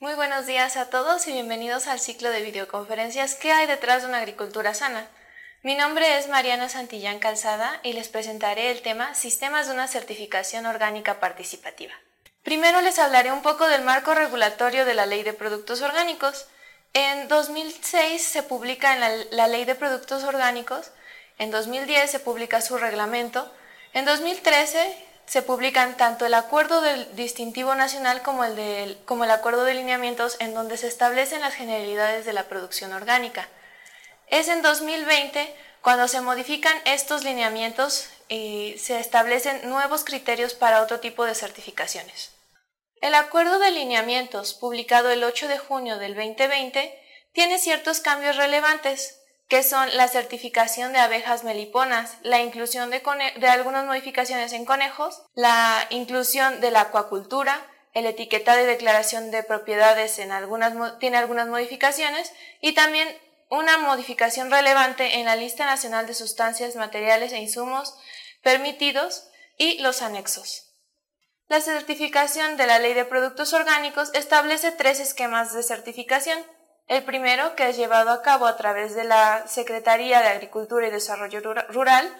Muy buenos días a todos y bienvenidos al ciclo de videoconferencias ¿Qué hay detrás de una agricultura sana? Mi nombre es Mariana Santillán Calzada y les presentaré el tema Sistemas de una certificación orgánica participativa. Primero les hablaré un poco del marco regulatorio de la Ley de Productos Orgánicos. En 2006 se publica la, la Ley de Productos Orgánicos, en 2010 se publica su reglamento, en 2013 se publican tanto el acuerdo del distintivo nacional como el, como el acuerdo de lineamientos en donde se establecen las generalidades de la producción orgánica. Es en 2020 cuando se modifican estos lineamientos y se establecen nuevos criterios para otro tipo de certificaciones. El acuerdo de lineamientos, publicado el 8 de junio del 2020, tiene ciertos cambios relevantes, que son la certificación de abejas meliponas, la inclusión de, algunas modificaciones en conejos, la inclusión de la acuacultura, el etiquetado y declaración de propiedades en algunas, tiene algunas modificaciones y también una modificación relevante en la lista nacional de sustancias, materiales e insumos permitidos y los anexos. La certificación de la Ley de Productos Orgánicos establece tres esquemas de certificación el primero, que es llevado a cabo a través de la Secretaría de Agricultura y Desarrollo Rural,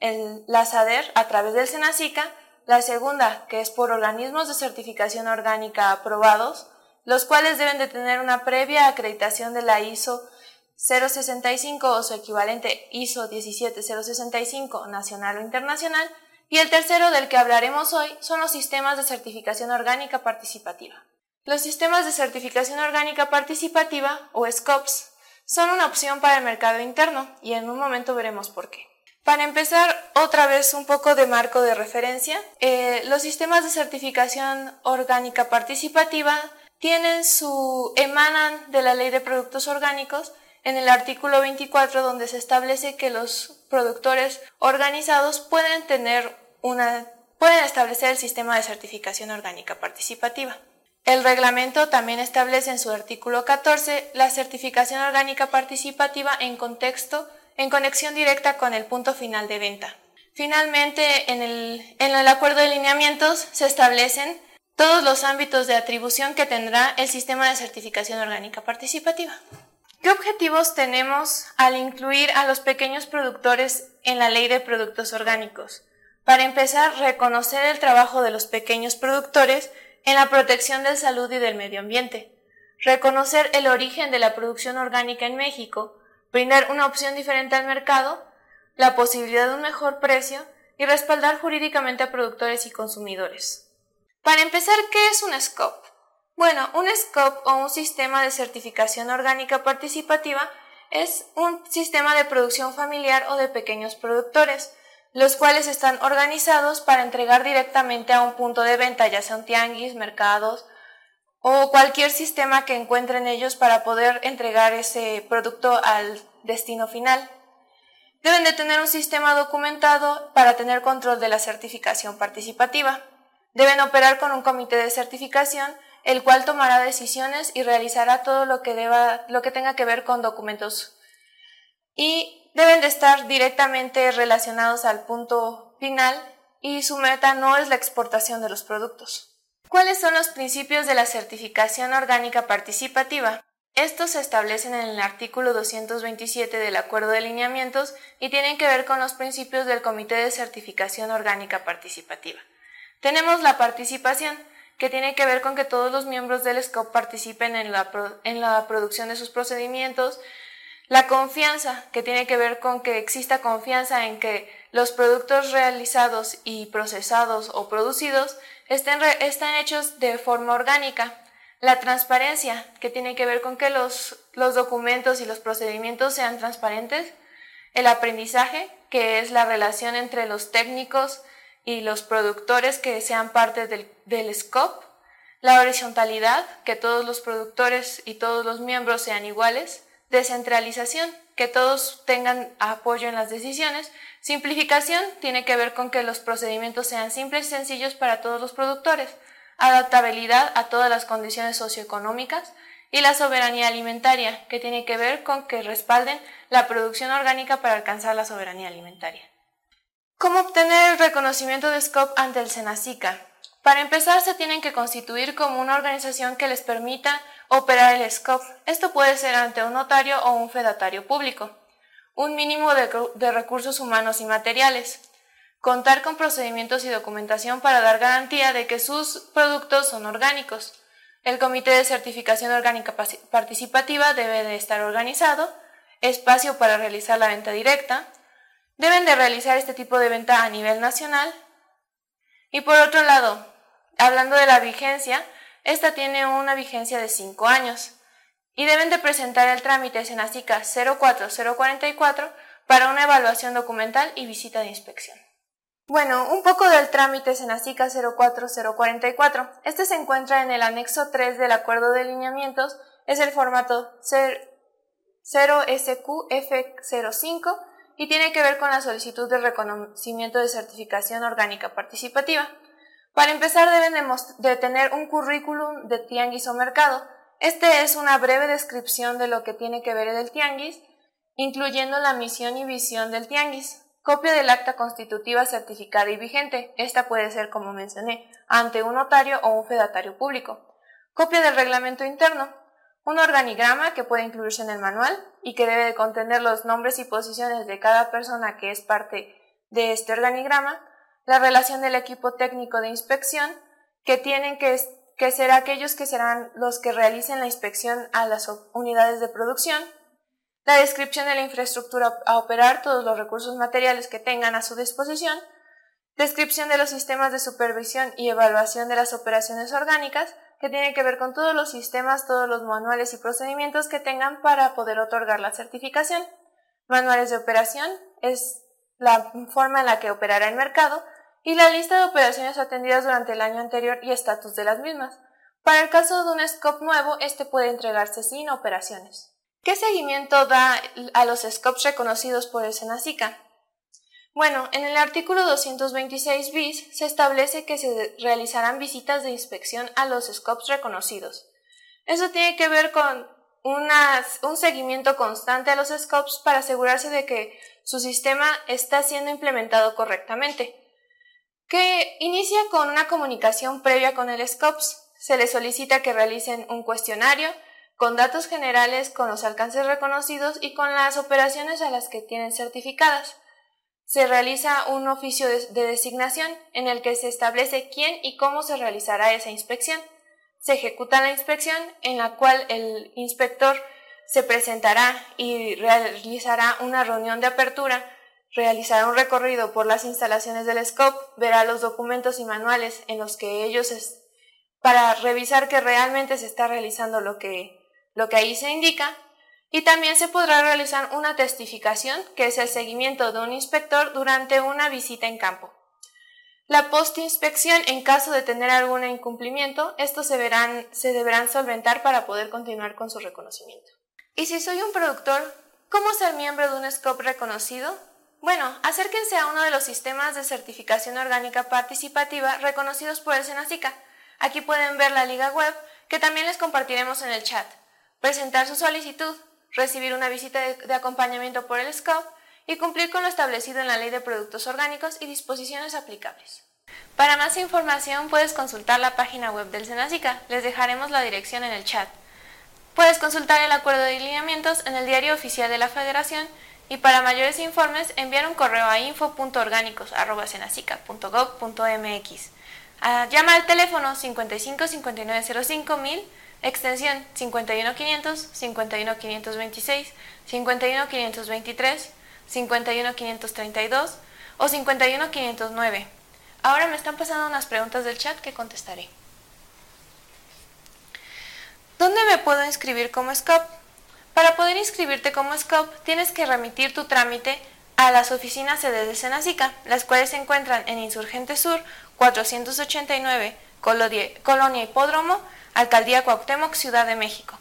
el, la SADER, a través del SENACICA. La segunda, que es por organismos de certificación orgánica aprobados, los cuales deben de tener una previa acreditación de la ISO 065 o su equivalente ISO 17065 nacional o internacional. Y el tercero del que hablaremos hoy son los sistemas de certificación orgánica participativa. Los sistemas de certificación orgánica participativa, o SCOPS, son una opción para el mercado interno y en un momento veremos por qué. Para empezar, otra vez un poco de marco de referencia, eh, los sistemas de certificación orgánica participativa tienen su emanan de la Ley de Productos Orgánicos en el artículo 24 donde se establece que los productores organizados pueden tener una pueden establecer el sistema de certificación orgánica participativa. El reglamento también establece en su artículo 14 la certificación orgánica participativa en contexto, en conexión directa con el punto final de venta. Finalmente, en el, acuerdo de lineamientos se establecen todos los ámbitos de atribución que tendrá el sistema de certificación orgánica participativa. ¿Qué objetivos tenemos al incluir a los pequeños productores en la ley de productos orgánicos? Para empezar, reconocer el trabajo de los pequeños productores en la protección de salud y del medio ambiente, reconocer el origen de la producción orgánica en México, brindar una opción diferente al mercado, la posibilidad de un mejor precio y respaldar jurídicamente a productores y consumidores. Para empezar, ¿qué es un SCOP? Bueno, un SCOP o un sistema de certificación orgánica participativa es un sistema de producción familiar o de pequeños productores, los cuales están organizados para entregar directamente a un punto de venta, ya sea un tianguis, mercados o cualquier sistema que encuentren ellos para poder entregar ese producto al destino final. Deben de tener un sistema documentado para tener control de la certificación participativa. Deben operar con un comité de certificación, el cual tomará decisiones y realizará todo lo que, deba, lo que tenga que ver con documentos. Y deben de estar directamente relacionados al punto final y su meta no es la exportación de los productos. ¿Cuáles son los principios de la certificación orgánica participativa? Estos se establecen en el artículo 227 del Acuerdo de Lineamientos y tienen que ver con los principios del Comité de Certificación Orgánica Participativa. Tenemos la participación, que tiene que ver con que todos los miembros del SCOP participen en la, en la producción de sus procedimientos, la confianza, que tiene que ver con que exista confianza en que los productos realizados y procesados o producidos estén, hechos de forma orgánica. La transparencia, que tiene que ver con que los, los documentos y los procedimientos sean transparentes. El aprendizaje, que es la relación entre los técnicos y los productores que sean parte del, del scope. La horizontalidad, que todos los productores y todos los miembros sean iguales Descentralización, que todos tengan apoyo en las decisiones. Simplificación tiene que ver con que los procedimientos sean simples y sencillos para todos los productores. Adaptabilidad a todas las condiciones socioeconómicas. Y la soberanía alimentaria, que tiene que ver con que respalden la producción orgánica para alcanzar la soberanía alimentaria. ¿Cómo obtener el reconocimiento de SCOP ante el SENACICA? Para empezar, se tienen que constituir como una organización que les permita operar el SCOP. Esto puede ser ante un notario o un fedatario público. Un mínimo de, de, recursos humanos y materiales. Contar con procedimientos y documentación para dar garantía de que sus productos son orgánicos. El Comité de Certificación Orgánica Participativa debe de estar organizado. Espacio para realizar la venta directa. Deben de realizar este tipo de venta a nivel nacional. Y por otro lado, hablando de la vigencia, esta tiene una vigencia de 5 años y deben de presentar el trámite Senacica 04044 para una evaluación documental y visita de inspección. Bueno, un poco del trámite Senacica 04044. Este se encuentra en el anexo 3 del acuerdo de lineamientos, es el formato 0SQF05 y tiene que ver con la solicitud de reconocimiento de certificación orgánica participativa. Para empezar deben de, tener un currículum de tianguis o mercado. Este es una breve descripción de lo que tiene que ver el tianguis, incluyendo la misión y visión del tianguis. Copia del acta constitutiva certificada y vigente. Esta puede ser, como mencioné, ante un notario o un fedatario público. Copia del reglamento interno. Un organigrama que puede incluirse en el manual y que debe de contener los nombres y posiciones de cada persona que es parte de este organigrama la relación del equipo técnico de inspección, que tienen que, que ser aquellos que serán los que realicen la inspección a las unidades de producción, la descripción de la infraestructura a operar, todos los recursos materiales que tengan a su disposición, descripción de los sistemas de supervisión y evaluación de las operaciones orgánicas, que tiene que ver con todos los sistemas, todos los manuales y procedimientos que tengan para poder otorgar la certificación. Manuales de operación es la forma en la que operará el mercado, y la lista de operaciones atendidas durante el año anterior y estatus de las mismas. Para el caso de un scope nuevo, este puede entregarse sin operaciones. ¿Qué seguimiento da a los scopes reconocidos por el SENACICA? Bueno, en el artículo 226 bis se establece que se realizarán visitas de inspección a los scopes reconocidos. Eso tiene que ver con un seguimiento constante a los scopes para asegurarse de que su sistema está siendo implementado correctamente que inicia con una comunicación previa con el SCOPS. Se les solicita que realicen un cuestionario con datos generales, con los alcances reconocidos y con las operaciones a las que tienen certificadas. Se realiza un oficio de, designación en el que se establece quién y cómo se realizará esa inspección. Se ejecuta la inspección en la cual el inspector se presentará y realizará una reunión de apertura realizará un recorrido por las instalaciones del SCOP, verá los documentos y manuales en los que ellos es, para revisar que realmente se está realizando lo que, lo que ahí se indica, y también se podrá realizar una testificación, que es el seguimiento de un inspector durante una visita en campo. La postinspección, en caso de tener algún incumplimiento, estos se, se deberán solventar para poder continuar con su reconocimiento. Y si soy un productor, ¿cómo ser miembro de un SCOP reconocido? Bueno, acérquense a uno de los sistemas de certificación orgánica participativa reconocidos por el SENACICA. Aquí pueden ver la liga web que también les compartiremos en el chat. Presentar su solicitud, recibir una visita de, acompañamiento por el SCOP y cumplir con lo establecido en la Ley de Productos Orgánicos y disposiciones aplicables. Para más información puedes consultar la página web del SENACICA, les dejaremos la dirección en el chat. Puedes consultar el acuerdo de lineamientos en el diario oficial de la Federación y para mayores informes enviar un correo a info.orgánicos.senacica.gov.mx. Ah, llama al teléfono 55 59 05 1000, extensión 51 500, 51 526, 51 523, 51 532 o 51 509. Ahora me están pasando unas preguntas del chat que contestaré. ¿Dónde me puedo inscribir como SCOP? Para poder inscribirte como SCOP, tienes que remitir tu trámite a las oficinas sede de Senacica, las cuales se encuentran en Insurgente Sur 489, Colonia Hipódromo, Alcaldía Cuauhtémoc, Ciudad de México.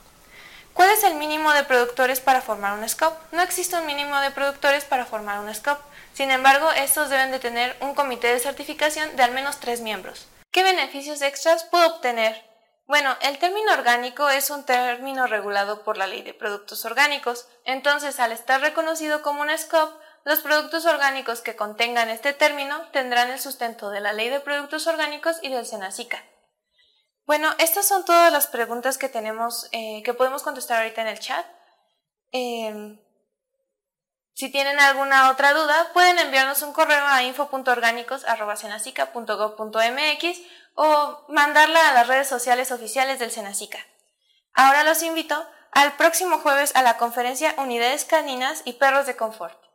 ¿Cuál es el mínimo de productores para formar un SCOP? No existe un mínimo de productores para formar un SCOP. Sin embargo, estos deben de tener un comité de certificación de al menos tres miembros. ¿Qué beneficios extras puedo obtener bueno, el término orgánico es un término regulado por la Ley de Productos Orgánicos, entonces al estar reconocido como un SCOP, los productos orgánicos que contengan este término tendrán el sustento de la Ley de Productos Orgánicos y del SENACICA. Bueno, estas son todas las preguntas que tenemos, eh, que podemos contestar ahorita en el chat. Em, si tienen alguna otra duda, pueden enviarnos un correo a info.orgánicos.senacica.gov.mx o mandarla a las redes sociales oficiales del Senacica. Ahora los invito al próximo jueves a la conferencia Unidades Caninas y Perros de Confort.